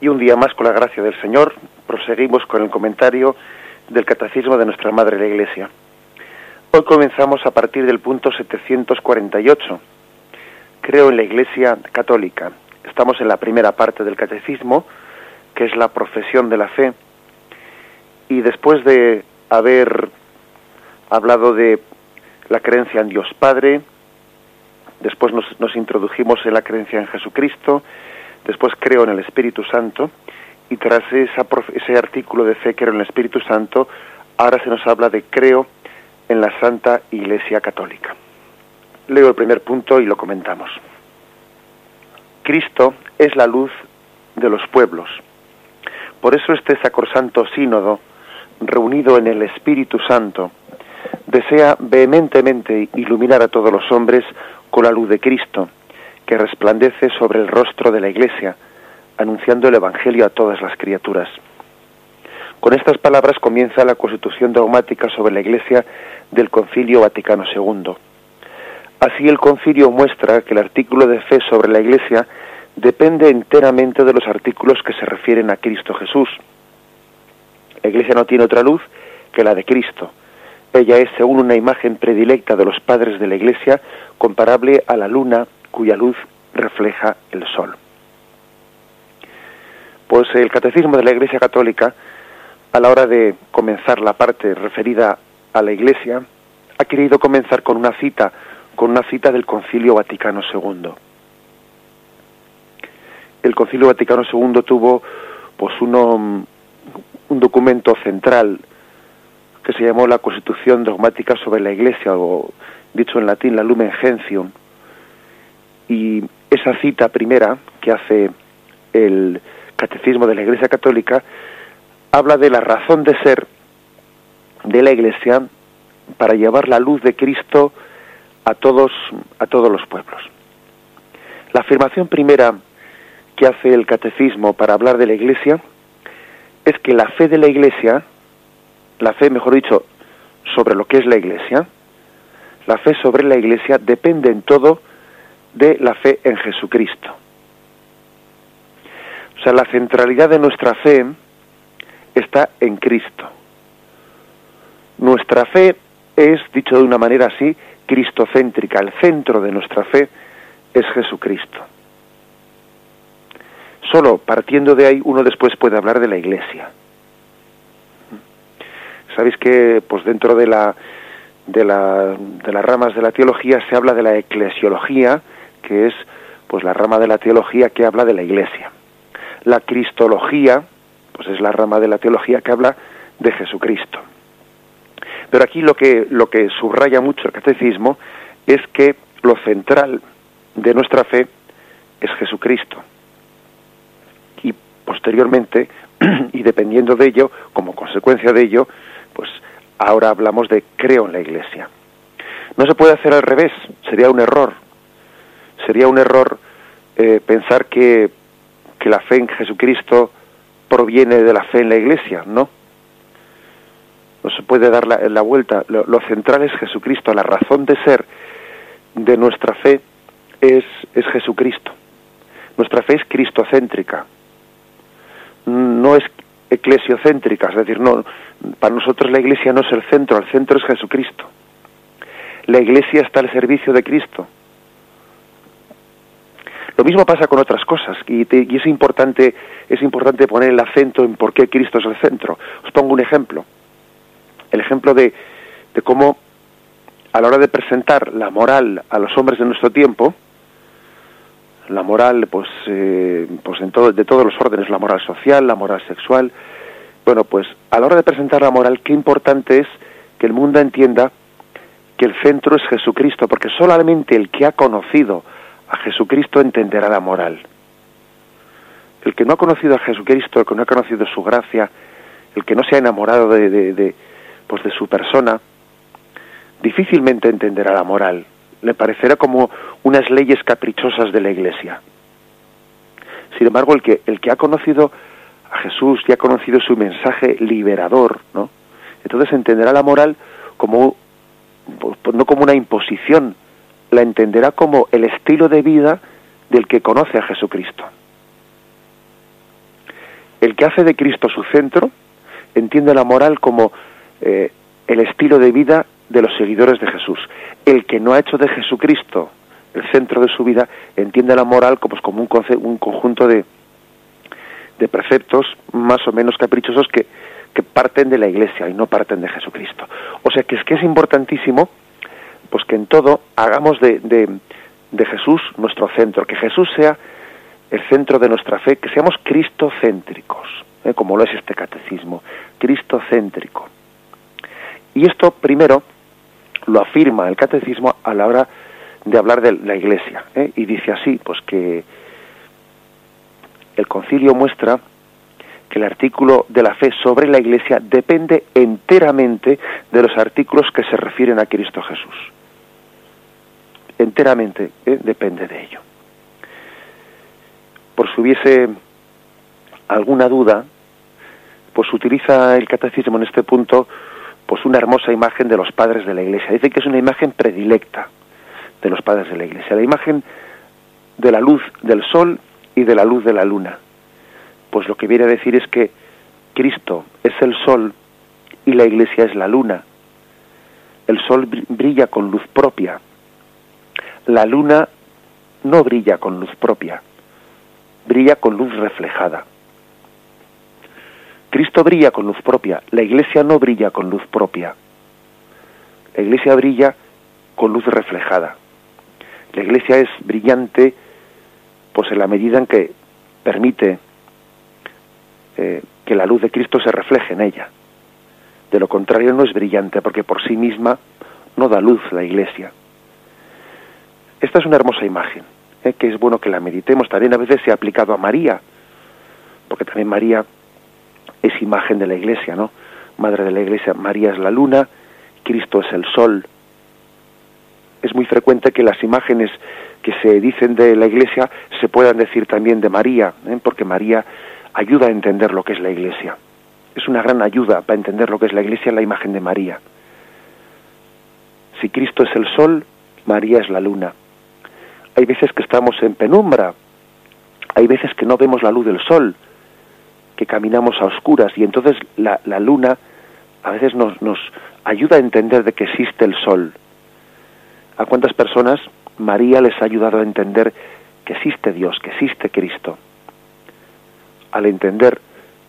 Y un día más, con la gracia del Señor, proseguimos con el comentario del Catecismo de nuestra Madre la Iglesia. Hoy comenzamos a partir del punto 748. Creo en la Iglesia Católica. Estamos en la primera parte del Catecismo, que es la profesión de la fe. Y después de haber hablado de la creencia en Dios Padre, después nos, nos introdujimos en la creencia en Jesucristo, después creo en el Espíritu Santo, y tras ese artículo de fe, creo en el Espíritu Santo, ahora se nos habla de creo en la Santa Iglesia Católica. Leo el primer punto y lo comentamos. Cristo es la luz de los pueblos. Por eso este sacrosanto sínodo, reunido en el Espíritu Santo, desea vehementemente iluminar a todos los hombres con la luz de Cristo, que resplandece sobre el rostro de la Iglesia, anunciando el Evangelio a todas las criaturas. Con estas palabras comienza la constitución dogmática sobre la Iglesia del Concilio Vaticano II. Así el concilio muestra que el artículo de fe sobre la Iglesia depende enteramente de los artículos que se refieren a Cristo Jesús. La Iglesia no tiene otra luz que la de Cristo. Ella es, según una imagen predilecta de los padres de la Iglesia, comparable a la luna cuya luz refleja el sol. Pues el Catecismo de la Iglesia Católica, a la hora de comenzar la parte referida a la Iglesia, ha querido comenzar con una cita, con una cita del Concilio Vaticano II. El Concilio Vaticano II tuvo pues uno, un documento central que se llamó la Constitución Dogmática sobre la Iglesia, o dicho en latín, la Lumen Gentium, y esa cita primera que hace el Catecismo de la Iglesia Católica habla de la razón de ser de la Iglesia para llevar la luz de Cristo a todos a todos los pueblos. La afirmación primera que hace el Catecismo para hablar de la Iglesia es que la fe de la Iglesia, la fe, mejor dicho, sobre lo que es la Iglesia, la fe sobre la Iglesia depende en todo de la fe en Jesucristo. O sea, la centralidad de nuestra fe está en Cristo. Nuestra fe es, dicho de una manera así, cristocéntrica. El centro de nuestra fe es Jesucristo. Solo partiendo de ahí uno después puede hablar de la Iglesia. Sabéis que, pues dentro de la de, la, de las ramas de la teología se habla de la eclesiología, que es pues la rama de la teología que habla de la Iglesia. La cristología, pues es la rama de la teología que habla de Jesucristo. Pero aquí lo que lo que subraya mucho el catecismo es que lo central de nuestra fe es Jesucristo. Y posteriormente, y dependiendo de ello, como consecuencia de ello, pues ahora hablamos de creo en la Iglesia. No se puede hacer al revés, sería un error, sería un error eh, pensar que, que la fe en Jesucristo proviene de la fe en la Iglesia, ¿no? No se puede dar la, vuelta. Lo, lo, central es Jesucristo. La razón de ser de nuestra fe es, es Jesucristo. Nuestra fe es cristocéntrica. No es eclesiocéntrica. Es decir, no, para nosotros la Iglesia no es el centro, el centro es Jesucristo. La Iglesia está al servicio de Cristo. Lo mismo pasa con otras cosas y, es importante es importante poner el acento en por qué Cristo es el centro. Os pongo un ejemplo, el ejemplo de, de cómo a la hora de presentar la moral a los hombres de nuestro tiempo, la moral pues eh, pues en todo, de todos los órdenes, la moral social, la moral sexual, bueno pues a la hora de presentar la moral qué importante es que el mundo entienda que el centro es Jesucristo, porque solamente el que ha conocido a Jesucristo entenderá la moral. El que no ha conocido a Jesucristo, el que no ha conocido su gracia, el que no se ha enamorado de, de, pues de su persona, difícilmente entenderá la moral. Le parecerá como unas leyes caprichosas de la Iglesia. Sin embargo, el que, el que ha conocido a Jesús y ha conocido su mensaje liberador, ¿no? Entonces entenderá la moral como pues, no como una imposición, la entenderá como el estilo de vida del que conoce a Jesucristo. el que hace de Cristo su centro entiende la moral como eh, el estilo de vida de los seguidores de Jesús. El que no ha hecho de Jesucristo el centro de su vida entiende la moral como, pues, como un, un conjunto de, de preceptos más o menos caprichosos que, que parten de la Iglesia y no parten de Jesucristo. O sea que es que es importantísimo pues que en todo hagamos de, de, Jesús nuestro centro, que Jesús sea el centro de nuestra fe, que seamos cristocéntricos, ¿eh? como lo es este catecismo, cristocéntrico. Y esto primero lo afirma el catecismo a la hora de hablar de la Iglesia, ¿eh? y dice así, pues que el concilio muestra que el artículo de la fe sobre la Iglesia depende enteramente de los artículos que se refieren a Cristo Jesús. Enteramente ¿eh? depende de ello. Por si hubiese alguna duda, pues utiliza el catecismo en este punto pues una hermosa imagen de los padres de la Iglesia. Dice que es una imagen predilecta de los padres de la Iglesia, la imagen de la luz del sol y de la luz de la luna. Pues lo que viene a decir es que Cristo es el sol y la iglesia es la luna. El sol brilla con luz propia. La luna no brilla con luz propia, brilla con luz reflejada. Cristo brilla con luz propia, la iglesia no brilla con luz propia. La iglesia brilla con luz reflejada. La iglesia es brillante pues en la medida en que permite eh, que la luz de Cristo se refleje en ella. De lo contrario no es brillante porque por sí misma no da luz la iglesia. Esta es una hermosa imagen, eh, que es bueno que la meditemos. También a veces se ha aplicado a María, porque también María es imagen de la iglesia, ¿no? Madre de la iglesia, María es la luna, Cristo es el sol. Es muy frecuente que las imágenes que se dicen de la Iglesia se puedan decir también de María, ¿eh? porque María ayuda a entender lo que es la Iglesia. Es una gran ayuda para entender lo que es la Iglesia la imagen de María. Si Cristo es el sol, María es la luna. Hay veces que estamos en penumbra, hay veces que no vemos la luz del sol, que caminamos a oscuras y entonces la, luna a veces nos, nos ayuda a entender de que existe el sol. ¿A cuántas personas María les ha ayudado a entender que existe Dios, que existe Cristo. Al entender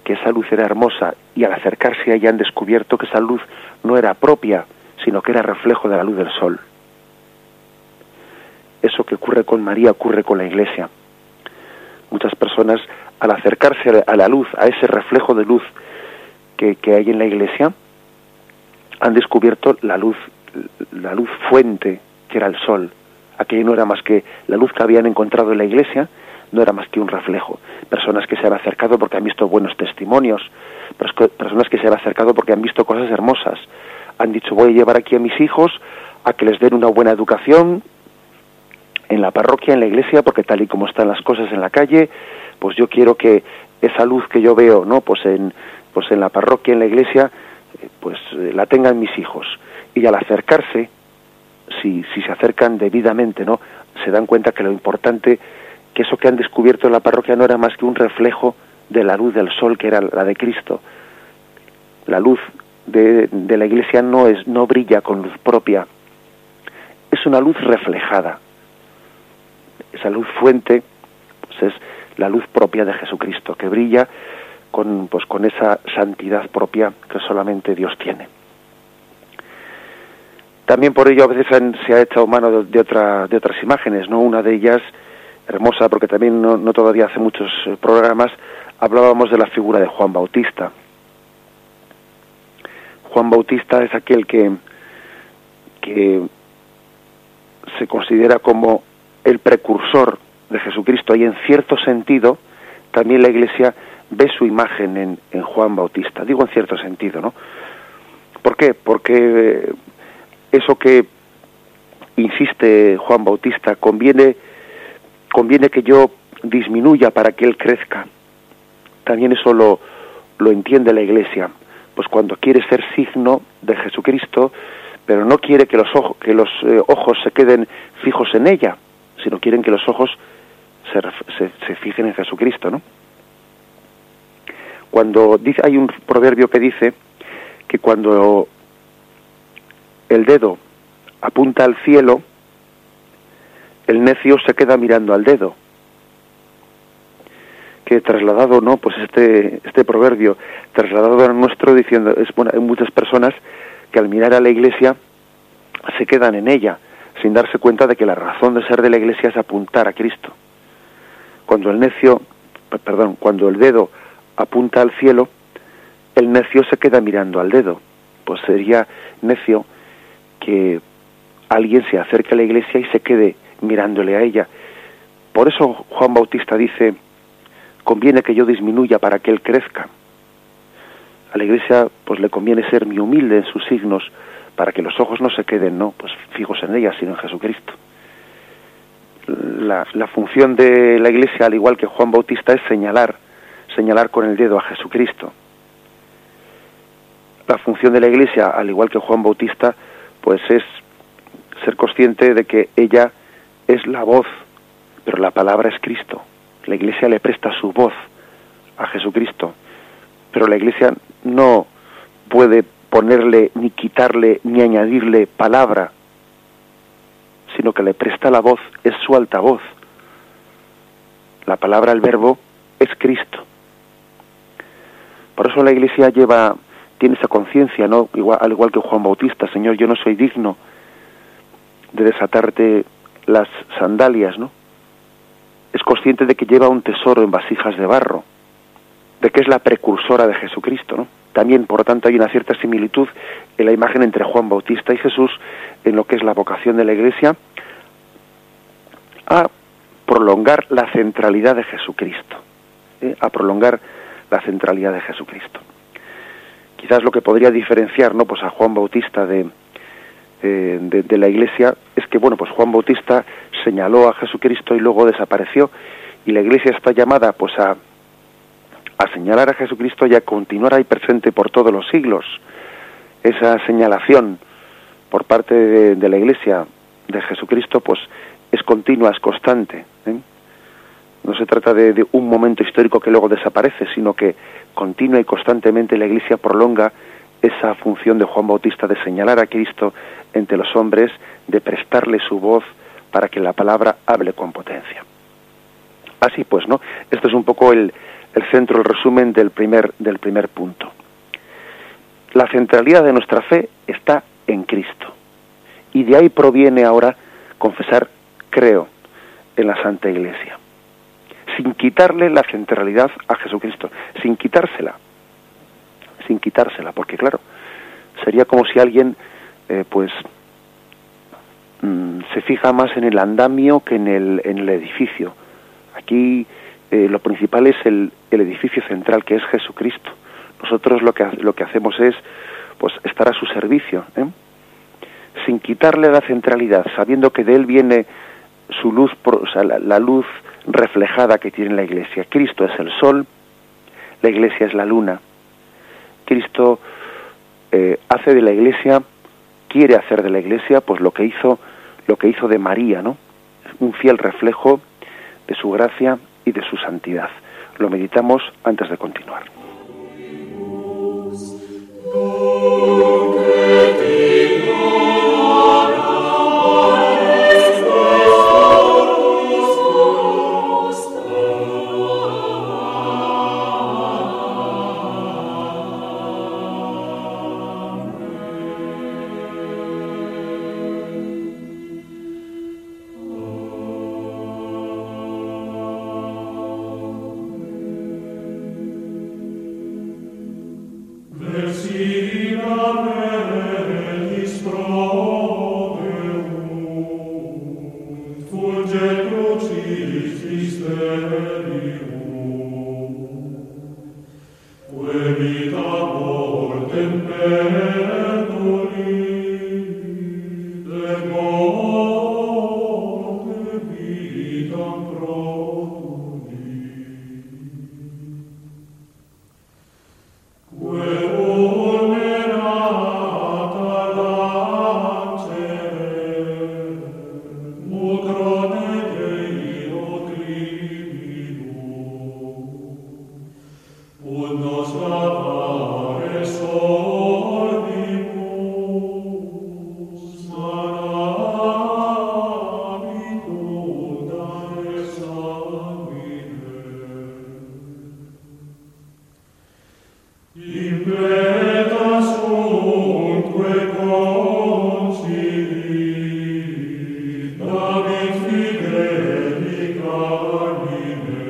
que esa luz era hermosa y al acercarse a ella han descubierto que esa luz no era propia, sino que era reflejo de la luz del sol. Que ocurre con María ocurre con la Iglesia. Muchas personas, al acercarse a la luz, a ese reflejo de luz que, que hay en la Iglesia, han descubierto la luz, la luz fuente que era el sol, aquello no era más que la luz que habían encontrado en la iglesia, no era más que un reflejo. Personas que se han acercado porque han visto buenos testimonios, personas que se han acercado porque han visto cosas hermosas. Han dicho, voy a llevar aquí a mis hijos a que les den una buena educación en la parroquia, en la iglesia, porque tal y como están las cosas en la calle, pues yo quiero que esa luz que yo veo, ¿no? Pues en, pues en la parroquia, en la iglesia, eh, pues eh, la tengan mis hijos. Y al acercarse, si, si se acercan debidamente, ¿no? Se dan cuenta que lo importante, que eso que han descubierto en la parroquia no era más que un reflejo de la luz del sol que era la de Cristo. La luz de, de la iglesia no es, no brilla con luz propia, es una luz reflejada. Esa luz fuente, pues es la luz propia de Jesucristo, que brilla con, pues, con esa santidad propia que solamente Dios tiene. También por ello a veces se ha echado mano de, otra, de otras imágenes, ¿no? Una de ellas, hermosa, porque también no, todavía hace muchos eh, programas, hablábamos de la figura de Juan Bautista. Juan Bautista es aquel que, que se considera como el precursor de Jesucristo y en cierto sentido también la Iglesia ve su imagen en, Juan Bautista. Digo en cierto sentido, ¿no? ¿Por qué? Porque eh, eso que insiste Juan Bautista, conviene, conviene que yo disminuya para que él crezca. También eso lo, lo entiende la Iglesia, pues cuando quiere ser signo de Jesucristo, pero no quiere que los, ojos, que los eh, ojos se queden fijos en ella, sino quieren que los ojos se, se, fijen en Jesucristo, ¿no? Cuando dice, hay un proverbio que dice que cuando el dedo apunta al cielo, el necio se queda mirando al dedo. Que trasladado, ¿no? Pues este, este proverbio, trasladado a nuestro, diciendo, es bueno, hay muchas personas que al mirar a la iglesia se quedan en ella, sin darse cuenta de que la razón de ser de la iglesia es apuntar a Cristo. Cuando el necio, perdón, cuando el dedo apunta al cielo, el necio se queda mirando al dedo. Pues sería necio que alguien se acerque a la iglesia y se quede mirándole a ella. Por eso Juan Bautista dice, conviene que yo disminuya para que él crezca. A la iglesia pues le conviene ser muy humilde en sus signos para que los ojos no se queden, no, pues fijos en ella, sino en Jesucristo. La, la función de la iglesia, al igual que Juan Bautista, es señalar, señalar con el dedo a Jesucristo. La función de la iglesia, al igual que Juan Bautista, pues es ser consciente de que ella es la voz, pero la palabra es Cristo. La iglesia le presta su voz a Jesucristo, pero la iglesia no puede ponerle ni quitarle ni añadirle palabra, sino que le presta la voz, es su altavoz. La palabra, el verbo, es Cristo. Por eso la iglesia lleva, tiene esa conciencia, ¿no? Igual, al igual que Juan Bautista, Señor, yo no soy digno de desatarte las sandalias, ¿no? Es consciente de que lleva un tesoro en vasijas de barro, de que es la precursora de Jesucristo, ¿no? También, por lo tanto, hay una cierta similitud en la imagen entre Juan Bautista y Jesús en lo que es la vocación de la Iglesia a prolongar la centralidad de Jesucristo, ¿eh? a prolongar la centralidad de Jesucristo. Quizás lo que podría diferenciar, ¿no? Pues a Juan Bautista de, eh, de, la Iglesia es que, bueno, pues Juan Bautista señaló a Jesucristo y luego desapareció y la Iglesia está llamada, pues a, a señalar a Jesucristo y a continuar ahí presente por todos los siglos. Esa señalación por parte de, la Iglesia de Jesucristo, pues es continua, es constante. ¿eh? No se trata de, de, un momento histórico que luego desaparece, sino que continua y constantemente la Iglesia prolonga esa función de Juan Bautista de señalar a Cristo entre los hombres, de prestarle su voz para que la palabra hable con potencia. Así pues, ¿no? Esto es un poco el, el centro, el resumen del primer, del primer punto. La centralidad de nuestra fe está en Cristo. Y de ahí proviene ahora confesar creo en la Santa Iglesia. Sin quitarle la centralidad a Jesucristo, sin quitársela. Sin quitársela, porque claro, sería como si alguien eh, pues mm, se fija más en el andamio que en el, en el edificio. Aquí eh, lo principal es el, el, edificio central, que es Jesucristo. Nosotros lo que, lo que hacemos es pues estar a su servicio, ¿eh? sin quitarle la centralidad, sabiendo que de él viene su luz, o sea, la, luz reflejada que tiene la iglesia. Cristo es el sol, la iglesia es la luna. Cristo hace de la iglesia quiere hacer de la Iglesia pues lo que hizo lo que hizo de María, ¿no? Un fiel reflejo de su gracia y de su santidad. Lo meditamos antes de continuar. Domini fideli carmine,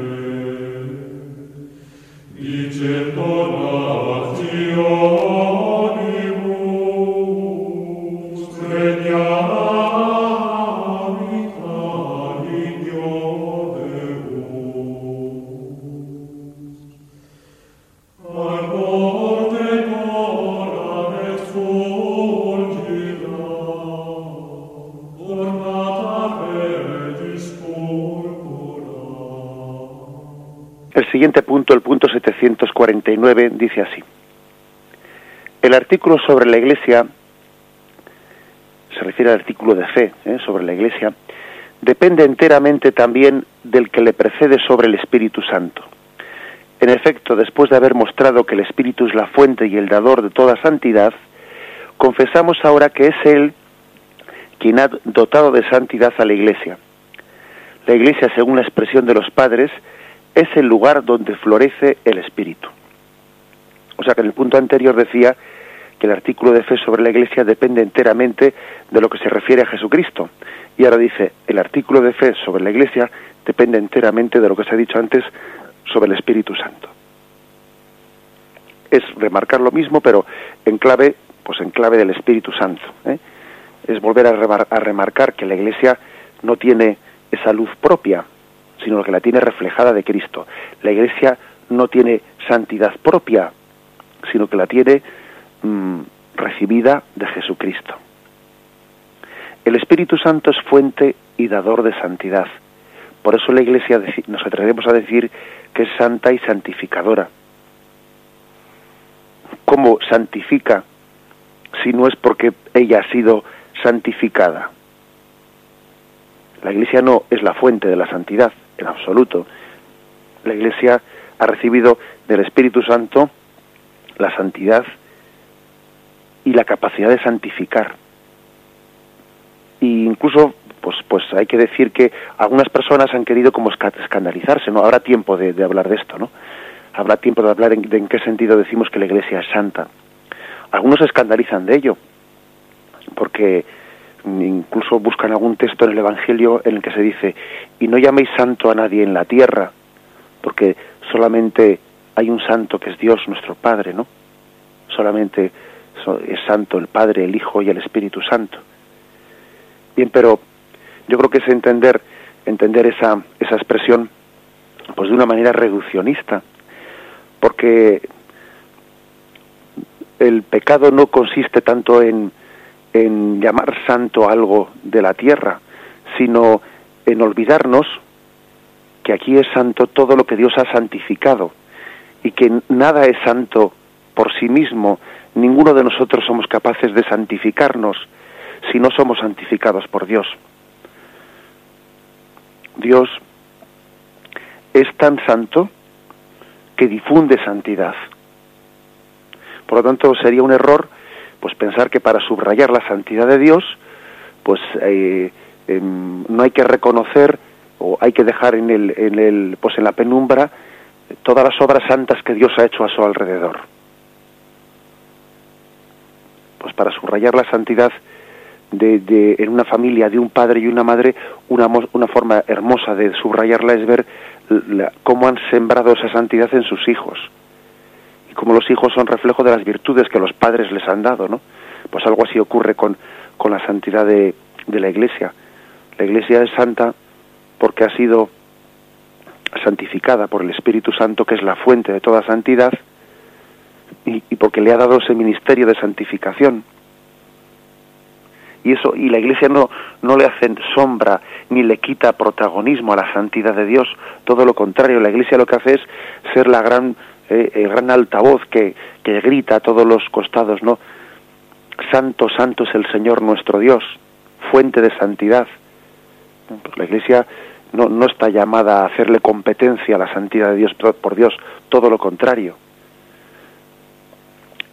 749, dice así. El artículo sobre la Iglesia, se refiere al artículo de fe ¿eh? sobre la Iglesia, depende enteramente también del que le precede sobre el Espíritu Santo. En efecto, después de haber mostrado que el Espíritu es la fuente y el dador de toda santidad, confesamos ahora que es Él quien ha dotado de santidad a la Iglesia. La Iglesia, según la expresión de los padres, es el lugar donde florece el espíritu. O sea que en el punto anterior decía que el artículo de fe sobre la Iglesia depende enteramente de lo que se refiere a Jesucristo. Y ahora dice, el artículo de fe sobre la Iglesia depende enteramente de lo que se ha dicho antes sobre el Espíritu Santo. Es remarcar lo mismo, pero en clave, pues en clave del Espíritu Santo. ¿eh? Es volver a, a remarcar que la Iglesia no tiene esa luz propia, sino que la tiene reflejada de Cristo. La Iglesia no tiene santidad propia, sino que la tiene mm, recibida de Jesucristo. El Espíritu Santo es fuente y dador de santidad. Por eso la Iglesia nos atrevemos a decir que es santa y santificadora. ¿Cómo santifica si no es porque ella ha sido santificada? La Iglesia no es la fuente de la santidad, en absoluto. La Iglesia ha recibido del Espíritu Santo la santidad y la capacidad de santificar. E incluso, pues, pues hay que decir que algunas personas han querido como escandalizarse, ¿no? Habrá tiempo de, hablar de esto, ¿no? Habrá tiempo de hablar de en qué sentido decimos que la Iglesia es santa. Algunos se escandalizan de ello, porque incluso buscan algún texto en el Evangelio en el que se dice, y no llaméis santo a nadie en la tierra, porque solamente hay un santo que es Dios nuestro Padre, ¿no? Solamente es santo el Padre, el Hijo y el Espíritu Santo. Bien, pero yo creo que es entender, entender esa, esa expresión pues de una manera reduccionista, porque el pecado no consiste tanto en, en llamar santo algo de la tierra, sino en olvidarnos que aquí es santo todo lo que Dios ha santificado y que nada es santo por sí mismo, ninguno de nosotros somos capaces de santificarnos si no somos santificados por Dios. Dios es tan santo que difunde santidad. Por lo tanto, sería un error pues pensar que para subrayar la santidad de Dios, pues eh, em, no hay que reconocer o hay que dejar en el, en el, pues en la penumbra todas las obras santas que Dios ha hecho a su alrededor. Pues para subrayar la santidad de, en una familia de un padre y una madre, una, una forma hermosa de subrayarla es ver cómo han sembrado esa santidad en sus hijos como los hijos son reflejo de las virtudes que los padres les han dado, ¿no? Pues algo así ocurre con, con la santidad de, de la Iglesia. La Iglesia es santa porque ha sido santificada por el Espíritu Santo, que es la fuente de toda santidad, y, y, porque le ha dado ese ministerio de santificación. Y eso, y la Iglesia no, no le hace sombra ni le quita protagonismo a la santidad de Dios, todo lo contrario, la Iglesia lo que hace es ser la gran eh, el gran altavoz que, que grita a todos los costados, ¿no? Santo, santo es el Señor nuestro Dios, fuente de santidad. Pues la Iglesia no, no está llamada a hacerle competencia a la santidad de Dios por Dios, todo lo contrario.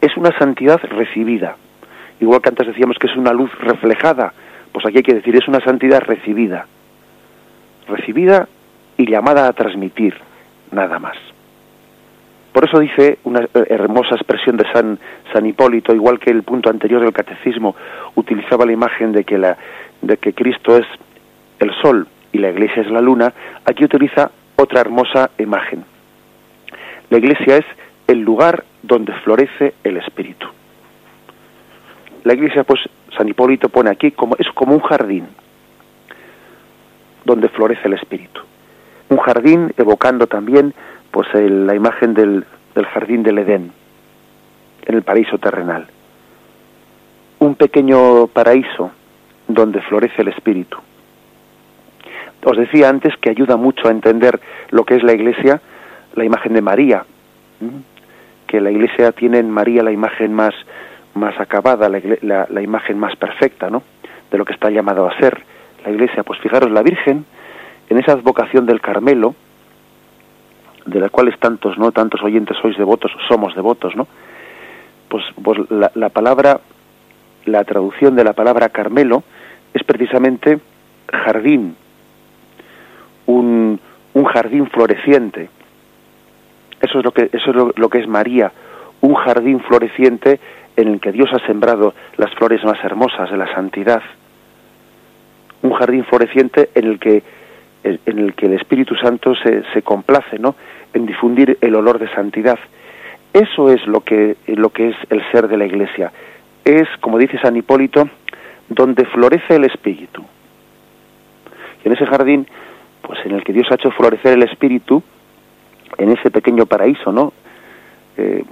Es una santidad recibida. Igual que antes decíamos que es una luz reflejada, pues aquí hay que decir es una santidad recibida. Recibida y llamada a transmitir, nada más. Por eso dice una eh, hermosa expresión de San, San Hipólito, igual que el punto anterior del catecismo utilizaba la imagen de que, la, de que Cristo es el sol y la iglesia es la luna, aquí utiliza otra hermosa imagen. La iglesia es el lugar donde florece el espíritu. La iglesia, pues, San Hipólito pone aquí como es como un jardín donde florece el espíritu. Un jardín evocando también pues la imagen del, del jardín del Edén en el paraíso terrenal. Un pequeño paraíso donde florece el espíritu. Os decía antes que ayuda mucho a entender lo que es la iglesia, la imagen de María, que la iglesia tiene en María la imagen más, más acabada, la, la, imagen más perfecta, ¿no? De lo que está llamado a ser la iglesia. Pues fijaros, la Virgen, en esa advocación del Carmelo, de la cuales tantos, ¿no? Tantos oyentes sois devotos, somos devotos, ¿no? Pues, pues la, la palabra, la traducción de la palabra Carmelo es precisamente jardín, un, un jardín floreciente. Eso es lo que eso es lo, que es María, un jardín floreciente en el que Dios ha sembrado las flores más hermosas de la santidad. Un jardín floreciente en el que en el que el Espíritu Santo se, se complace, ¿no? En difundir el olor de santidad. Eso es lo que lo que es el ser de la Iglesia. Es, como dice San Hipólito, donde florece el Espíritu. Y en ese jardín pues en el que Dios ha hecho florecer el espíritu en ese pequeño paraíso, ¿no? Eh,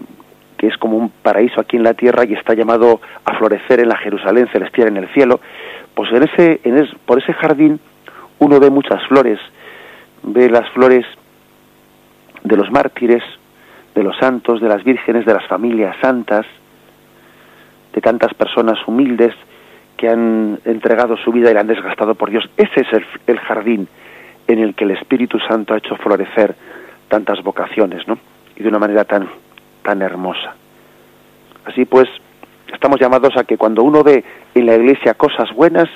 que es como un paraíso aquí en la tierra y está llamado a florecer en la Jerusalén celestial en el cielo, pues en ese, en por ese jardín uno ve muchas flores, ve las flores de los mártires, de los santos, de las vírgenes, de las familias santas, de tantas personas humildes que han entregado su vida y la han desgastado por Dios. Ese es el jardín en el que el Espíritu Santo ha hecho florecer tantas vocaciones, ¿no? Y de una manera tan, tan hermosa. Así pues, estamos llamados a que cuando uno ve en la iglesia cosas buenas,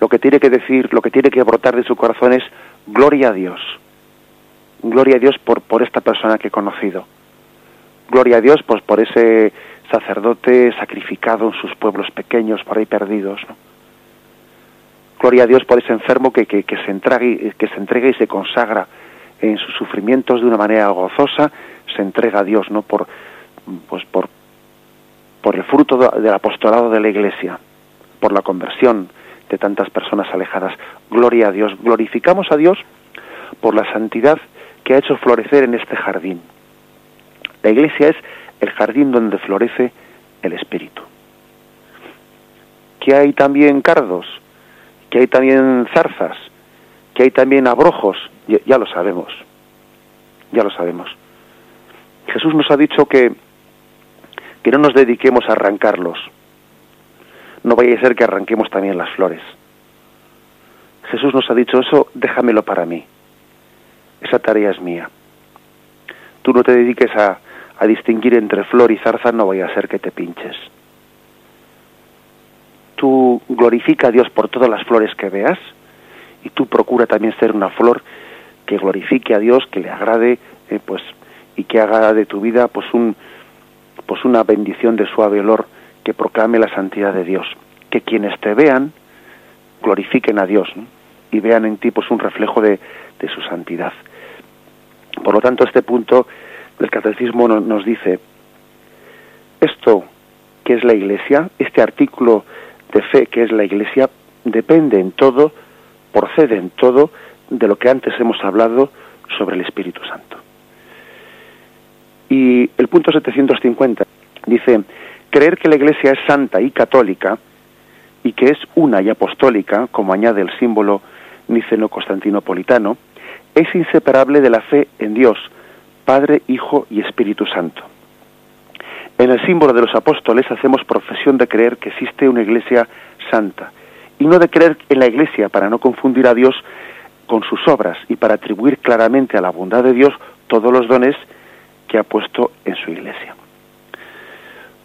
lo que tiene que decir, lo que tiene que brotar de su corazón es gloria a Dios. Gloria a Dios por, por esta persona que he conocido. Gloria a Dios pues por ese sacerdote sacrificado en sus pueblos pequeños, por ahí perdidos, ¿no? Gloria a Dios por ese enfermo que, que, se entrega, que se entrega y se consagra en sus sufrimientos de una manera gozosa, se entrega a Dios, ¿no? Por, pues por, por el fruto del apostolado de la Iglesia, por la conversión de tantas personas alejadas. Gloria a Dios. Glorificamos a Dios por la santidad que ha hecho florecer en este jardín. La Iglesia es el jardín donde florece el Espíritu. ¿Que hay también cardos? Que hay también zarzas, que hay también abrojos, ya, lo sabemos, ya lo sabemos. Jesús nos ha dicho que, que no nos dediquemos a arrancarlos, no vaya a ser que arranquemos también las flores. Jesús nos ha dicho eso, déjamelo para mí, esa tarea es mía. Tú no te dediques a, a distinguir entre flor y zarza, no vaya a ser que te pinches tú glorifica a Dios por todas las flores que veas y tú procura también ser una flor que glorifique a Dios, que le agrade, eh, pues y que haga de tu vida pues un pues una bendición de suave olor que proclame la santidad de Dios, que quienes te vean glorifiquen a Dios y vean en ti pues un reflejo de, de su santidad. Por lo tanto, este punto del catecismo nos dice esto que es la Iglesia, este artículo de fe que es la Iglesia depende en todo, procede en todo de lo que antes hemos hablado sobre el Espíritu Santo. Y el punto 750 dice, creer que la Iglesia es santa y católica y que es una y apostólica, como añade el símbolo niceno-constantinopolitano, es inseparable de la fe en Dios, Padre, Hijo y Espíritu Santo. En el símbolo de los apóstoles hacemos profesión de creer que existe una iglesia santa y no de creer en la iglesia para no confundir a Dios con sus obras y para atribuir claramente a la bondad de Dios todos los dones que ha puesto en su iglesia.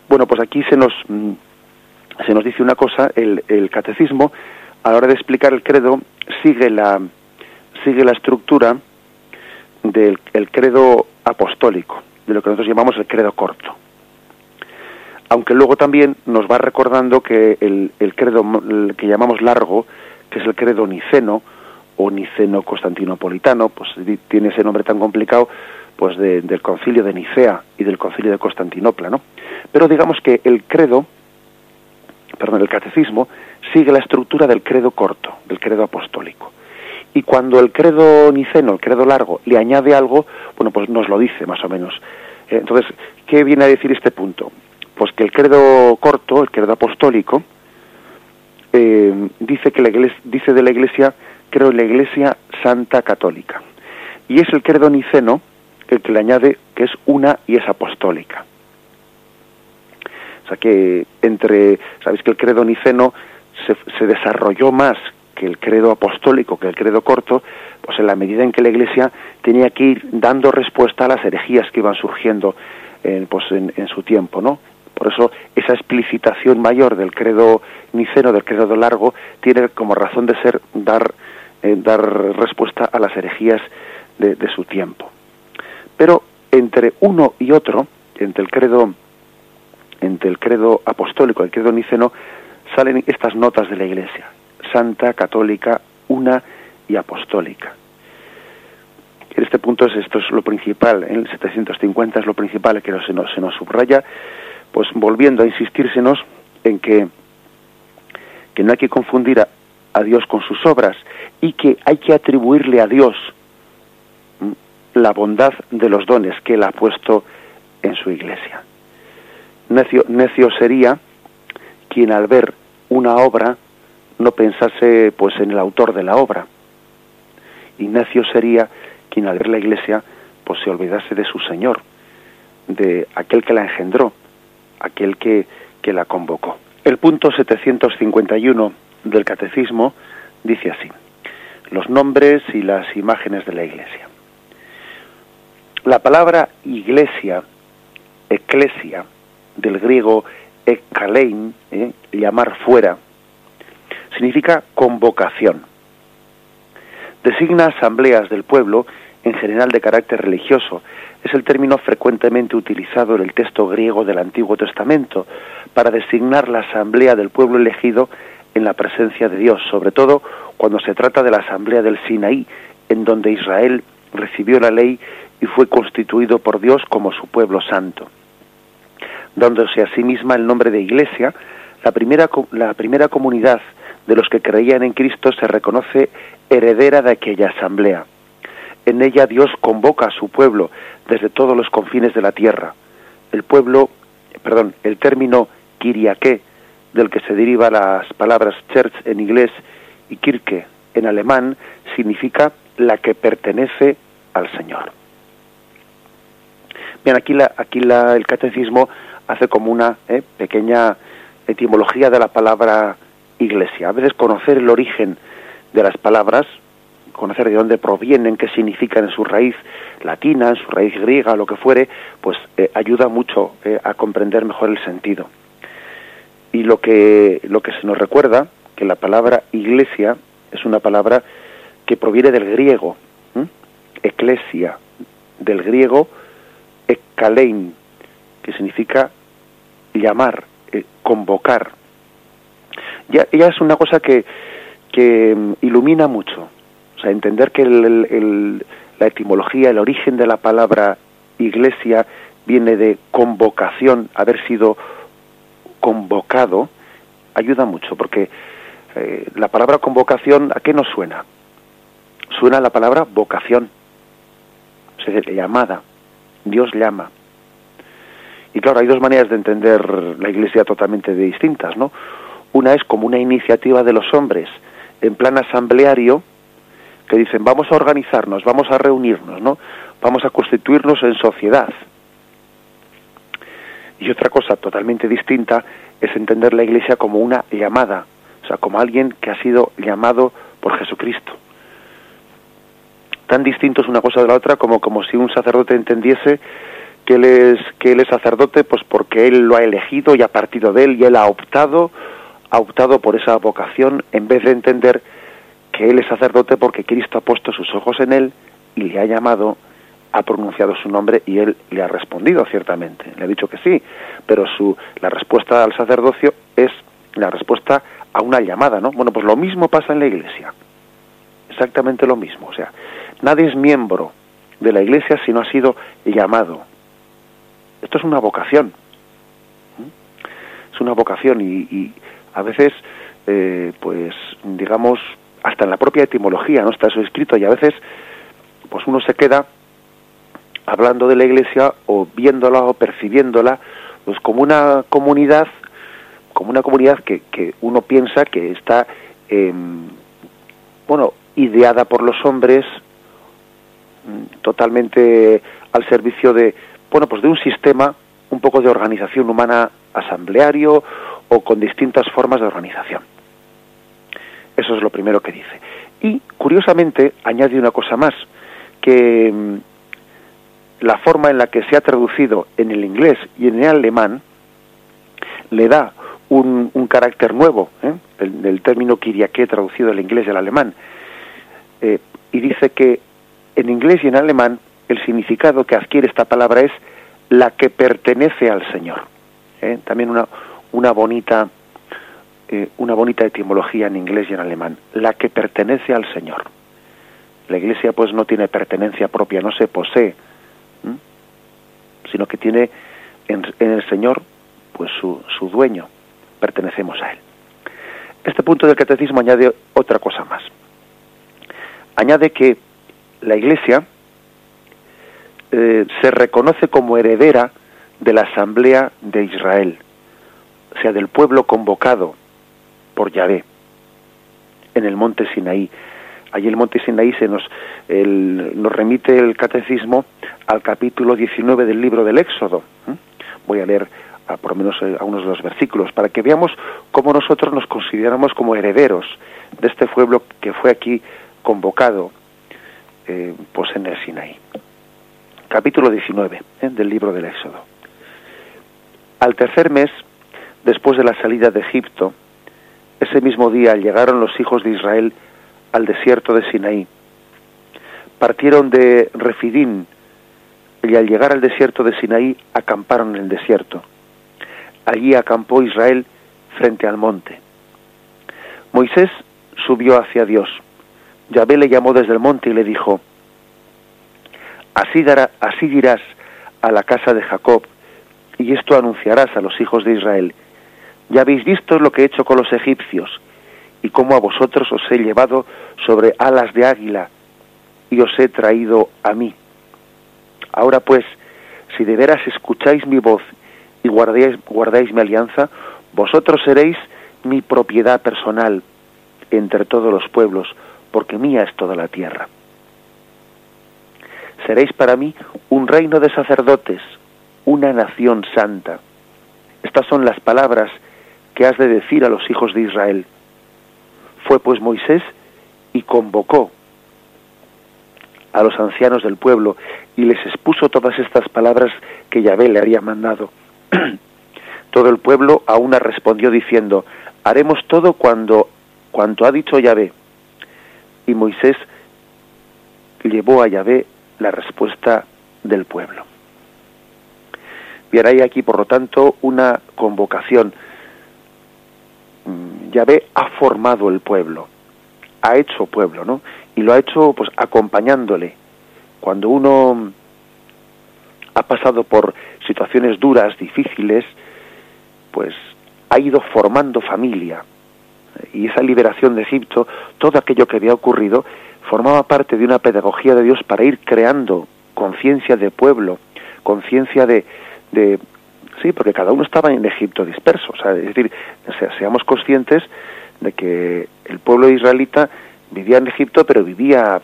Bueno, pues aquí se nos, mm, se nos dice una cosa, el, catecismo, a la hora de explicar el credo, sigue la, sigue la estructura del el credo apostólico, de lo que nosotros llamamos el credo corto. Aunque luego también nos va recordando que el, credo que llamamos largo, que es el credo niceno o niceno constantinopolitano, pues tiene ese nombre tan complicado, pues del concilio de Nicea y del concilio de Constantinopla, ¿no? Pero digamos que el credo, perdón, el catecismo sigue la estructura del credo corto, del credo apostólico. Y cuando el credo niceno, el credo largo, le añade algo, bueno, pues nos lo dice más o menos. Entonces, ¿qué viene a decir este punto? Pues que el credo corto, el credo apostólico, eh, dice que la iglesia, dice de la Iglesia, creo en la Iglesia Santa Católica. Y es el credo niceno el que le añade que es una y es apostólica. O sea que entre, sabéis que el credo niceno se, desarrolló más que el credo apostólico, que el credo corto, pues en la medida en que la Iglesia tenía que ir dando respuesta a las herejías que iban surgiendo en, pues en, su tiempo, ¿no? Por eso esa explicitación mayor del credo niceno, del credo largo, tiene como razón de ser dar, eh, dar respuesta a las herejías de, su tiempo. Pero entre uno y otro, entre el credo entre el credo apostólico y el credo niceno, salen estas notas de la Iglesia santa, católica, una y apostólica. En este punto es, esto es lo principal, en el 750 es lo principal que se nos subraya, pues volviendo a insistírsenos en que, que no hay que confundir a, a Dios con sus obras y que hay que atribuirle a Dios la bondad de los dones que Él ha puesto en su iglesia. Necio, necio sería quien al ver una obra no pensase pues en el autor de la obra. Ignacio sería quien al ver la iglesia pues se olvidase de su Señor, de aquel que la engendró, aquel que, que la convocó. El punto 751 del catecismo dice así, los nombres y las imágenes de la iglesia. La palabra iglesia, eclesia, del griego ekkalein, eh, llamar fuera, significa convocación. Designa asambleas del pueblo, en general de carácter religioso. Es el término frecuentemente utilizado en el texto griego del Antiguo Testamento para designar la asamblea del pueblo elegido en la presencia de Dios, sobre todo cuando se trata de la asamblea del Sinaí, en donde Israel recibió la ley y fue constituido por Dios como su pueblo santo. Dándose a sí misma el nombre de Iglesia, la primera, la primera comunidad de los que creían en Cristo se reconoce heredera de aquella asamblea. En ella Dios convoca a su pueblo desde todos los confines de la tierra. El pueblo, perdón, el término Kiriake, del que se deriva las palabras church en inglés y Kirke en alemán, significa la que pertenece al Señor. Bien, aquí, la, aquí la, el catecismo hace como una eh, pequeña etimología de la palabra iglesia. A veces conocer el origen de las palabras, conocer de dónde provienen, qué significan en su raíz latina, en su raíz griega, lo que fuere, pues eh, ayuda mucho eh, a comprender mejor el sentido. Y lo que, lo que se nos recuerda, que la palabra iglesia es una palabra que proviene del griego, eclesia, del griego ekkalein, que significa llamar, eh, convocar ya, es una cosa que, que mm, ilumina mucho. Sea, entender que el, la etimología, el origen de la palabra iglesia viene de convocación, haber sido convocado, ayuda mucho, porque eh, la palabra convocación, ¿a qué nos suena? Suena la palabra vocación, o sea, llamada, Dios llama. Y claro, hay dos maneras de entender la iglesia totalmente distintas, ¿no? Una es como una iniciativa de los hombres en plan asambleario que dicen vamos a organizarnos, vamos a reunirnos, ¿no? Vamos a constituirnos en sociedad. Y otra cosa totalmente distinta es entender la Iglesia como una llamada, o sea, como alguien que ha sido llamado por Jesucristo. tan distintos una cosa de la otra como, como si un sacerdote entendiese que él es que él es sacerdote pues porque él lo ha elegido y ha partido de él y él ha optado ha optado por esa vocación en vez de entender que él es sacerdote porque Cristo ha puesto sus ojos en él y le ha llamado ha pronunciado su nombre y él le ha respondido ciertamente. Le ha dicho que sí pero su la respuesta al sacerdocio es la respuesta a una llamada no bueno pues lo mismo pasa en la iglesia. Exactamente lo mismo o sea nadie es miembro de la iglesia si no ha sido llamado. Esto es una vocación. Es una vocación y, a veces, eh, pues, digamos, hasta en la propia etimología no está eso escrito y a veces, pues uno se queda hablando de la iglesia o viéndola o percibiéndola, pues como una comunidad, como una comunidad que, que uno piensa que está, bueno, ideada por los hombres, mm, totalmente al servicio de, bueno, pues de un sistema un poco de organización humana asambleario o con distintas formas de organización. Eso es lo primero que dice. Y curiosamente añade una cosa más, que mm, la forma en la que se ha traducido en el inglés y en el alemán le da un, carácter nuevo, ¿eh? el, término kiriaké traducido del inglés y al alemán. Eh, y dice que en inglés y en alemán el significado que adquiere esta palabra es la que pertenece al Señor. ¿eh? También una, una bonita una bonita etimología en inglés y en alemán, la que pertenece al Señor. La Iglesia pues no tiene pertenencia propia, no se posee, sino que tiene en, en, el Señor pues su, su dueño, pertenecemos a Él. Este punto del catecismo añade otra cosa más. Añade que la Iglesia eh, se reconoce como heredera de la Asamblea de Israel, o sea, del pueblo convocado por Yahvé en el monte Sinaí. Allí el monte Sinaí se nos, nos remite el catecismo al capítulo 19 del libro del Éxodo. Voy a leer a, por lo menos eh, a unos de los versículos para que veamos cómo nosotros nos consideramos como herederos de este pueblo que fue aquí convocado eh, pues en el Sinaí capítulo 19 ¿eh? del libro del Éxodo. Al tercer mes, después de la salida de Egipto, ese mismo día llegaron los hijos de Israel al desierto de Sinaí. Partieron de Refidín y al llegar al desierto de Sinaí acamparon en el desierto. Allí acampó Israel frente al monte. Moisés subió hacia Dios. Yahvé le llamó desde el monte y le dijo, Así, dará, así dirás a la casa de Jacob, y esto anunciarás a los hijos de Israel. Ya habéis visto lo que he hecho con los egipcios, y cómo a vosotros os he llevado sobre alas de águila, y os he traído a mí. Ahora pues, si de veras escucháis mi voz y guardáis, guardáis mi alianza, vosotros seréis mi propiedad personal entre todos los pueblos, porque mía es toda la tierra seréis para mí un reino de sacerdotes, una nación santa. Estas son las palabras que has de decir a los hijos de Israel. Fue pues Moisés y convocó a los ancianos del pueblo y les expuso todas estas palabras que Yahvé le había mandado. todo el pueblo a una respondió diciendo, haremos todo cuando, cuanto ha dicho Yahvé. Y Moisés llevó a Yahvé la respuesta del pueblo. Bien, hay aquí, por lo tanto, una convocación. Yahvé ha formado el pueblo, ha hecho pueblo, ¿no? Y lo ha hecho, pues, acompañándole. Cuando uno ha pasado por situaciones duras, difíciles, pues ha ido formando familia. Y esa liberación de Egipto, todo aquello que había ocurrido, formaba parte de una pedagogía de Dios para ir creando conciencia de pueblo, conciencia de, de, sí, porque cada uno estaba en Egipto disperso, es decir, seamos conscientes de que el pueblo israelita vivía en Egipto, pero vivía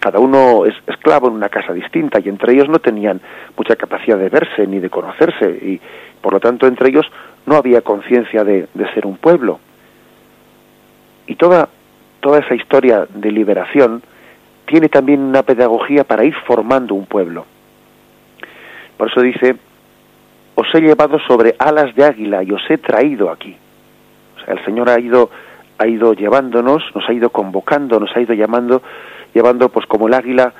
cada uno es esclavo en una casa distinta y entre ellos no tenían mucha capacidad de verse ni de conocerse y por lo tanto entre ellos no había conciencia de, de ser un pueblo. Y toda toda esa historia de liberación tiene también una pedagogía para ir formando un pueblo. Por eso dice, os he llevado sobre alas de águila y os he traído aquí. O sea, el Señor ha ido, ha ido llevándonos, nos ha ido convocando, nos ha ido llamando, llevando pues como el águila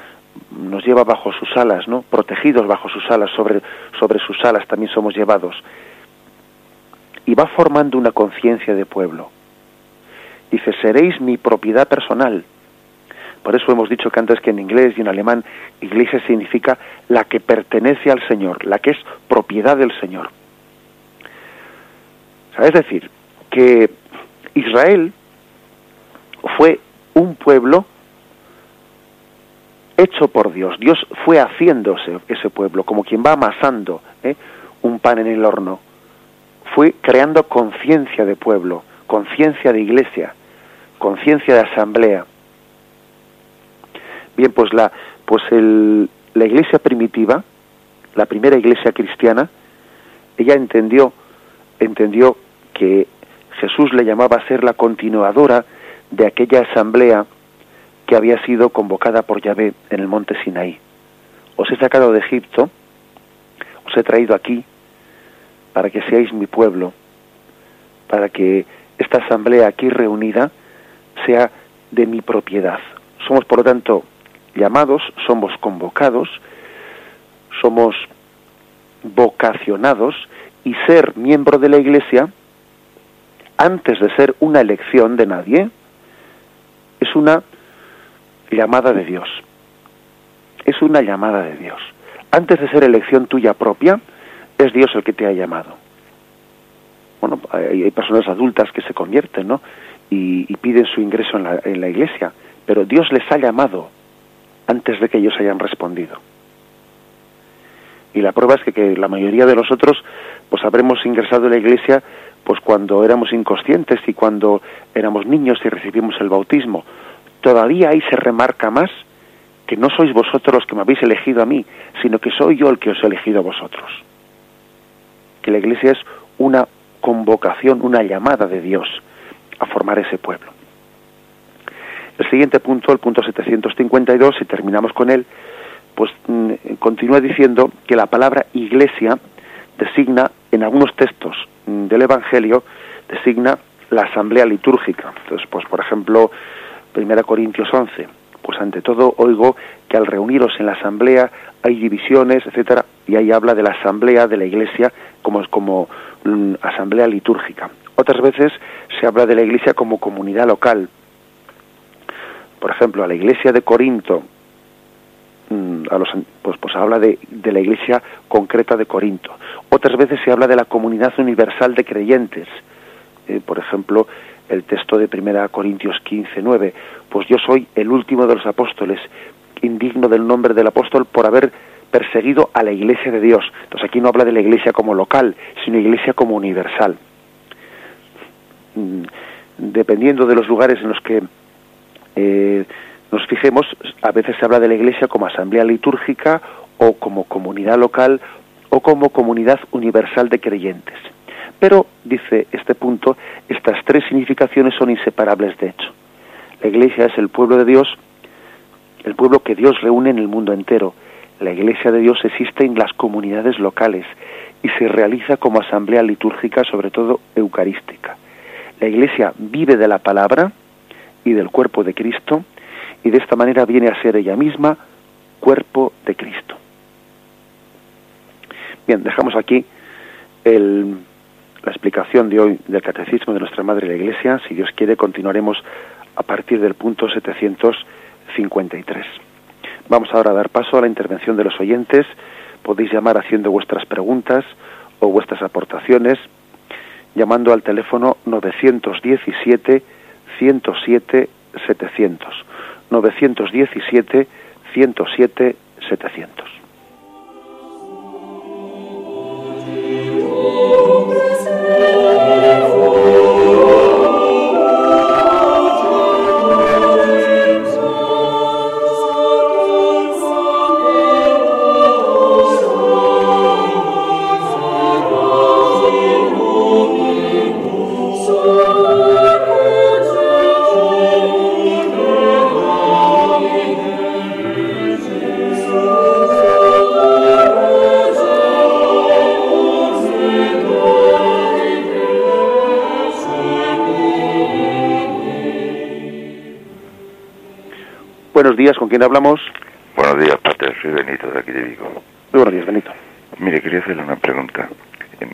nos lleva bajo sus alas, ¿no? Protegidos bajo sus alas, sobre, sobre sus alas también somos llevados. Y va formando una conciencia de pueblo. Dice, seréis mi propiedad personal. Por eso hemos dicho que antes que en inglés y en alemán, iglesia significa la que pertenece al Señor, la que es propiedad del Señor. es decir, que Israel fue un pueblo hecho por Dios. Dios fue haciéndose ese pueblo, como quien va amasando ¿eh? un pan en el horno. Fue creando conciencia de pueblo, conciencia de iglesia, conciencia de asamblea. Bien, pues la, pues el, la iglesia primitiva, la primera iglesia cristiana, ella entendió, entendió que Jesús le llamaba a ser la continuadora de aquella asamblea que había sido convocada por Yahvé en el monte Sinaí. Os he sacado de Egipto, os he traído aquí para que seáis mi pueblo, para que esta asamblea aquí reunida sea de mi propiedad. Somos, por lo tanto, llamados, somos convocados, somos vocacionados y ser miembro de la Iglesia, antes de ser una elección de nadie, es una llamada de Dios. Es una llamada de Dios. Antes de ser elección tuya propia, es Dios el que te ha llamado. Bueno, hay, personas adultas que se convierten, ¿no? Y, piden su ingreso en la, en la iglesia, pero Dios les ha llamado antes de que ellos hayan respondido. Y la prueba es que, la mayoría de nosotros, pues habremos ingresado en la iglesia pues cuando éramos inconscientes y cuando éramos niños y recibimos el bautismo todavía ahí se remarca más que no sois vosotros los que me habéis elegido a mí, sino que soy yo el que os he elegido a vosotros. Que la Iglesia es una convocación, una llamada de Dios a formar ese pueblo. El siguiente punto, el punto 752, si terminamos con él, pues mm, continúa diciendo que la palabra iglesia designa, en algunos textos mm, del Evangelio, designa la asamblea litúrgica. Entonces, pues por ejemplo, Primera Corintios 11. Pues ante todo oigo que al reuniros en la asamblea hay divisiones, etcétera, y ahí habla de la asamblea de la iglesia como, como mm, asamblea litúrgica. Otras veces se habla de la iglesia como comunidad local. Por ejemplo, a la iglesia de Corinto, mm, a los, pues, pues habla de, de la iglesia concreta de Corinto. Otras veces se habla de la comunidad universal de creyentes. Eh, por ejemplo, el texto de Primera Corintios 15, 9, pues yo soy el último de los apóstoles, indigno del nombre del apóstol por haber perseguido a la iglesia de Dios. Entonces aquí no habla de la iglesia como local, sino iglesia como universal. Mm, dependiendo de los lugares en los que eh, nos fijemos, a veces se habla de la iglesia como asamblea litúrgica o como comunidad local o como comunidad universal de creyentes. Pero, dice este punto, estas tres significaciones son inseparables de hecho. La Iglesia es el pueblo de Dios, el pueblo que Dios reúne en el mundo entero. La Iglesia de Dios existe en las comunidades locales y se realiza como asamblea litúrgica, sobre todo eucarística. La Iglesia vive de la palabra y del cuerpo de Cristo y de esta manera viene a ser ella misma cuerpo de Cristo. Bien, dejamos aquí el la explicación de hoy del Catecismo de nuestra Madre la Iglesia. Si Dios quiere, continuaremos a partir del punto 753. Vamos ahora a dar paso a la intervención de los oyentes. Podéis llamar haciendo vuestras preguntas o vuestras aportaciones llamando al teléfono 917 107 700. 917 107 700. Buenos días, ¿con quién hablamos? Buenos días, Pater, soy Benito de aquí de Vigo. Muy buenos días, Benito. Mire, quería hacerle una pregunta.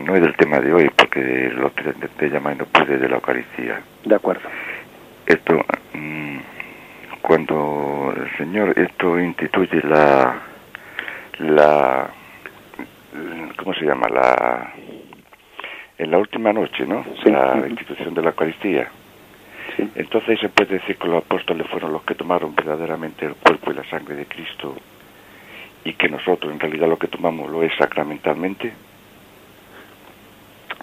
No es del tema de hoy, porque lo que intenté llamar no pude de la Eucaristía. De acuerdo. Esto, mm, cuando el Señor esto instituye la, la, ¿cómo se llama? La, en la última noche, ¿no? Sí. La institución de la Eucaristía. Sí. Entonces se puede decir que los apóstoles fueron los que tomaron verdaderamente el cuerpo y la sangre de Cristo y que nosotros en realidad lo que tomamos lo es sacramentalmente.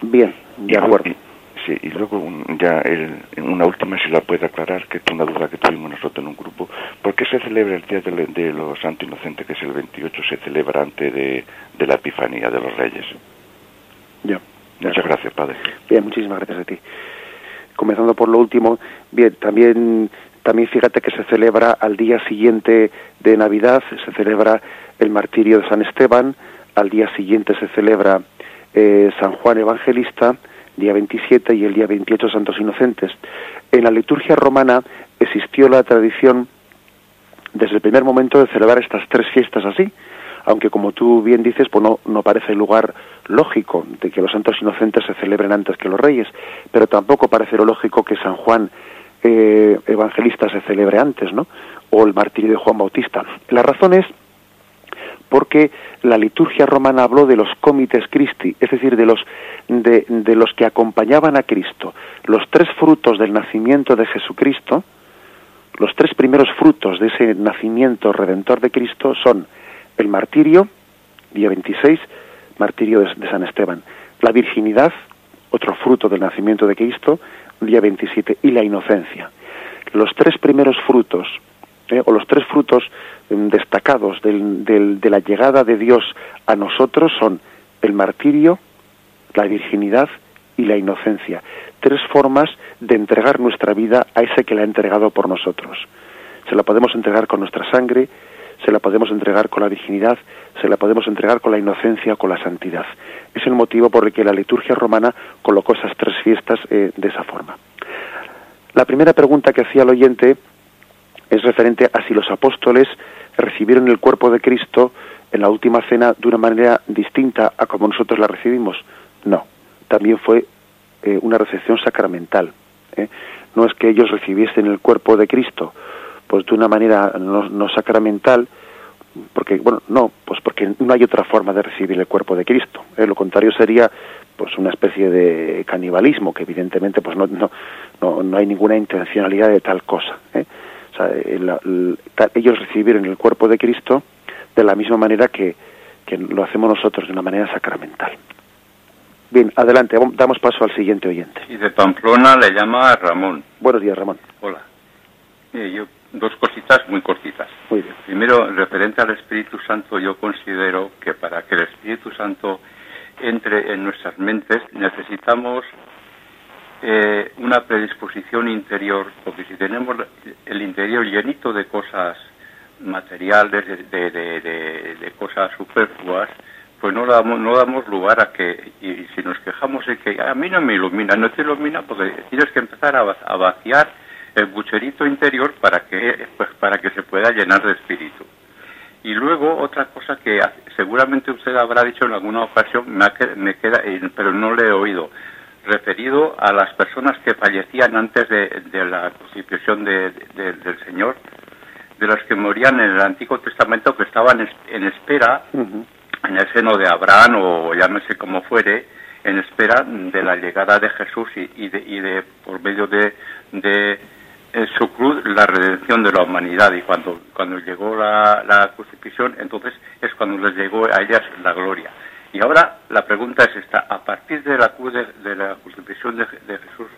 Bien, de acuerdo. sí, y luego un- ya el- en una última si la puede aclarar, que es una duda que tuvimos nosotros en un grupo. ¿Por qué se celebra el Día de, de los Santos Inocentes, que es el 28, se celebra antes de, de la Epifanía de los Reyes? Ya. Muchas gracias, Padre. Bien, muchísimas gracias a ti. Comenzando por lo último, bien, también, también fíjate que se celebra al día siguiente de Navidad, se celebra el martirio de San Esteban, al día siguiente se celebra eh, San Juan Evangelista, día 27, y el día 28 Santos Inocentes. En la liturgia romana existió la tradición desde el primer momento de celebrar estas tres fiestas así, aunque como tú bien dices, pues no, no parece lugar lógico de que los santos inocentes se celebren antes que los reyes, pero tampoco parece lógico que San Juan eh, Evangelista se celebre antes, ¿no? O el martirio de Juan Bautista. La razón es porque la liturgia romana habló de los comites Christi, es decir, de los, de los que acompañaban a Cristo. Los tres frutos del nacimiento de Jesucristo, los tres primeros frutos de ese nacimiento redentor de Cristo son el martirio, día 26, martirio de, San Esteban, la virginidad, otro fruto del nacimiento de Cristo, día 27, y la inocencia. Los tres primeros frutos, eh, o los tres frutos em, destacados de la llegada de Dios a nosotros son el martirio, la virginidad y la inocencia. Tres formas de entregar nuestra vida a ese que la ha entregado por nosotros. Se la podemos entregar con nuestra sangre, se la podemos entregar con la virginidad, se la podemos entregar con la inocencia o con la santidad. Es el motivo por el que la liturgia romana colocó esas tres fiestas eh, de esa forma. La primera pregunta que hacía el oyente es referente a si los apóstoles recibieron el cuerpo de Cristo en la última cena de una manera distinta a como nosotros la recibimos. No, también fue eh, una recepción sacramental. ¿eh? No es que ellos recibiesen el cuerpo de Cristo pues de una manera no, no sacramental, porque bueno, no, pues porque no hay otra forma de recibir el cuerpo de Cristo. ¿eh? Lo contrario sería pues una especie de canibalismo que evidentemente pues no no no, no hay ninguna intencionalidad de tal cosa. ¿eh? O sea, el- ellos recibieron el cuerpo de Cristo de la misma manera que, que lo hacemos nosotros de una manera sacramental. Bien, adelante, damos paso al siguiente oyente. Y de Pamplona le llama Ramón. Buenos días, Ramón. Hola. Mire, yo dos cositas muy cortitas. Muy bien. Primero, referente al Espíritu Santo, yo considero que para que el Espíritu Santo entre en nuestras mentes necesitamos eh, una predisposición interior, porque si tenemos el interior llenito de cosas materiales, de, de, de- de- de cosas superfluas, pues no damos, no damos lugar a que, y si nos quejamos de que a mí no me ilumina, no te ilumina porque tienes que empezar a, a vaciar el bucherito interior para que, pues, para que se pueda llenar de espíritu. Y luego otra cosa que seguramente usted habrá dicho en alguna ocasión, me, me queda, eh, pero no le he oído, referido a las personas que fallecían antes de, de la crucifixión de- de- del Señor, de las que morían en el Antiguo Testamento que estaban es- en espera en el seno de Abraham o llámese como fuere, en espera de la llegada de Jesús y, y de, y de por medio de, eh, su cruz la redención de la humanidad y cuando cuando llegó la, la crucifixión entonces es cuando les llegó a ellas la gloria y ahora la pregunta es esta a partir de la cruz de, de la crucifixión de, de Jesús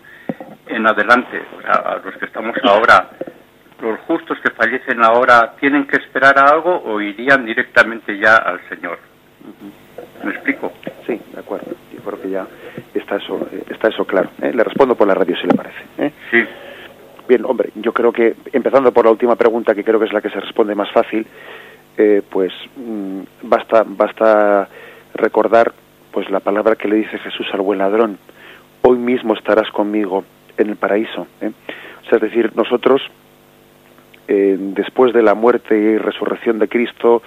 en adelante o sea, a los que estamos ahora los justos que fallecen ahora tienen que esperar a algo o irían directamente ya al Señor ¿Me explico? Sí, de acuerdo. Yo creo que ya está eso, eh, está eso claro. ¿eh? Le respondo por la radio si le parece. ¿eh? Sí. Bien, hombre, yo creo que, empezando por la última pregunta, que creo que es la que se responde más fácil, eh, pues mm, basta, basta recordar pues la palabra que le dice Jesús al buen ladrón, hoy mismo estarás conmigo en el paraíso. ¿eh? O sea, es decir, nosotros eh, después de la muerte y resurrección de Cristo,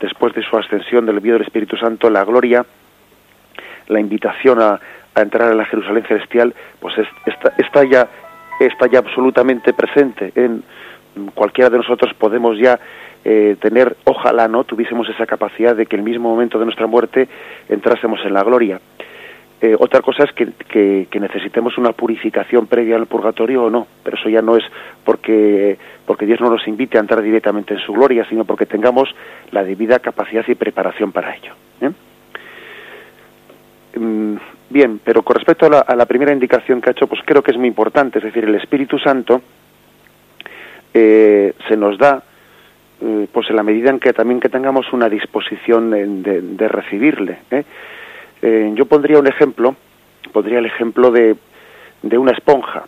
después de su ascensión del envío del Espíritu Santo, la gloria, la invitación a, entrar en la Jerusalén celestial, pues está, está, ya está ya absolutamente presente en cualquiera de nosotros podemos ya eh, tener, ojalá no tuviésemos esa capacidad de que el mismo momento de nuestra muerte entrásemos en la gloria. Eh, otra cosa es que, necesitemos una purificación previa al purgatorio o no, pero eso ya no es porque, porque Dios no nos invite a entrar directamente en su gloria, sino porque tengamos la debida capacidad y preparación para ello. ¿eh? Mm, bien, pero con respecto a la, a la, primera indicación que ha hecho, pues creo que es muy importante, es decir, el Espíritu Santo eh, se nos da pues en la medida en que también que tengamos una disposición de, de recibirle. ¿eh? Eh, yo pondría un ejemplo, pondría el ejemplo de, de una esponja.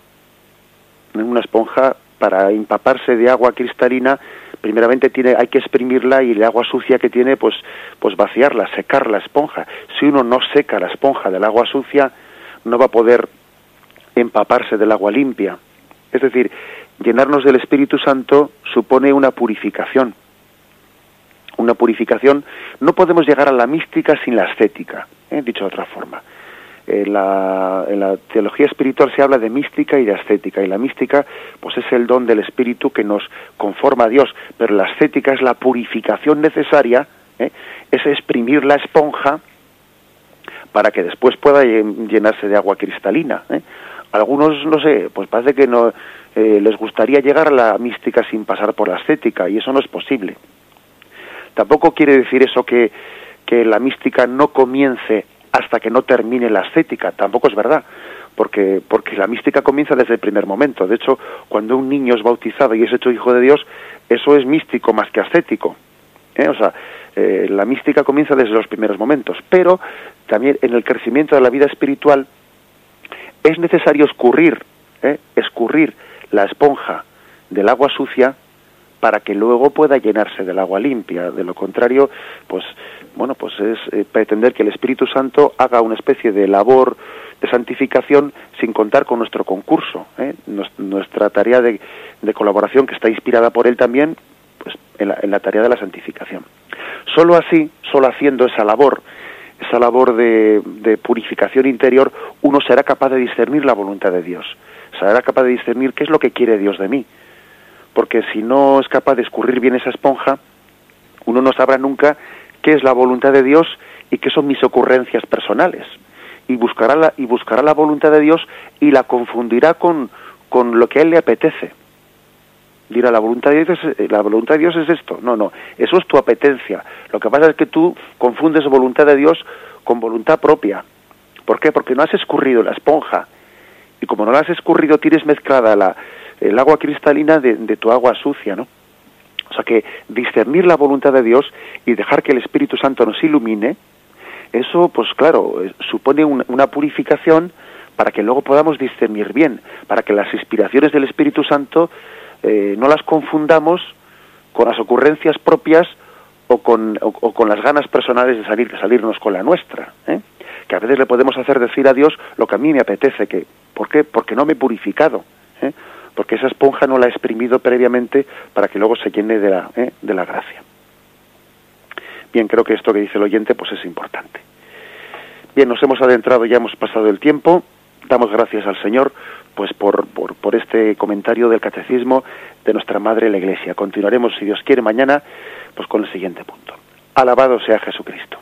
Una esponja para empaparse de agua cristalina, primeramente tiene, hay que exprimirla y el agua sucia que tiene, pues, pues vaciarla, secar la esponja. Si uno no seca la esponja del agua sucia, no va a poder empaparse del agua limpia. Es decir, llenarnos del Espíritu Santo supone una purificación. Una purificación, no podemos llegar a la mística sin la ascética. ¿eh? dicho de otra forma. En la, en la, teología espiritual se habla de mística y de ascética, y la mística pues es el don del espíritu que nos conforma a Dios, pero la ascética es la purificación necesaria, ¿eh? es exprimir la esponja para que después pueda llenarse de agua cristalina. ¿eh? Algunos, no sé, pues parece que no les gustaría llegar a la mística sin pasar por la ascética, y eso no es posible. Tampoco quiere decir eso que que la mística no comience hasta que no termine la ascética, tampoco es verdad, porque, porque la mística comienza desde el primer momento. De hecho, cuando un niño es bautizado y es hecho hijo de Dios, eso es místico más que ascético. ¿eh? O sea, eh, la mística comienza desde los primeros momentos, pero también en el crecimiento de la vida espiritual es necesario escurrir, ¿eh? escurrir la esponja del agua sucia para que luego pueda llenarse del agua limpia. De lo contrario, pues bueno, pues es eh, pretender que el Espíritu Santo haga una especie de labor de santificación sin contar con nuestro concurso, ¿eh? nuestra tarea de, colaboración que está inspirada por él también, pues en la, tarea de la santificación. Solo así, solo haciendo esa labor, esa labor de, de purificación interior, uno será capaz de discernir la voluntad de Dios, será capaz de discernir qué es lo que quiere Dios de mí, porque si no es capaz de escurrir bien esa esponja, uno no sabrá nunca qué es la voluntad de Dios y qué son mis ocurrencias personales. Y buscará la, y buscará la voluntad de Dios y la confundirá con, con lo que a él le apetece. Dirá, la voluntad, de Dios es, la voluntad de Dios es esto. No, no, eso es tu apetencia. Lo que pasa es que tú confundes voluntad de Dios con voluntad propia. ¿Por qué? Porque no has escurrido la esponja. Y como no la has escurrido, tienes mezclada la, el agua cristalina de, tu agua sucia, ¿no? O sea que discernir la voluntad de Dios y dejar que el Espíritu Santo nos ilumine, eso, pues claro, eh, supone una purificación para que luego podamos discernir bien, para que las inspiraciones del Espíritu Santo eh, no las confundamos con las ocurrencias propias o con, o, con las ganas personales de salir, de salirnos con la nuestra. ¿eh? Que a veces le podemos hacer decir a Dios lo que a mí me apetece, que, ¿por qué? Porque no me he purificado. ¿eh? Porque esa esponja no la ha exprimido previamente para que luego se llene de la, ¿eh? de la gracia. Bien, creo que esto que dice el oyente pues es importante. Bien, nos hemos adentrado, ya hemos pasado el tiempo, damos gracias al Señor pues por, por, por este comentario del catecismo de nuestra Madre la Iglesia. Continuaremos, si Dios quiere, mañana pues con el siguiente punto. Alabado sea Jesucristo.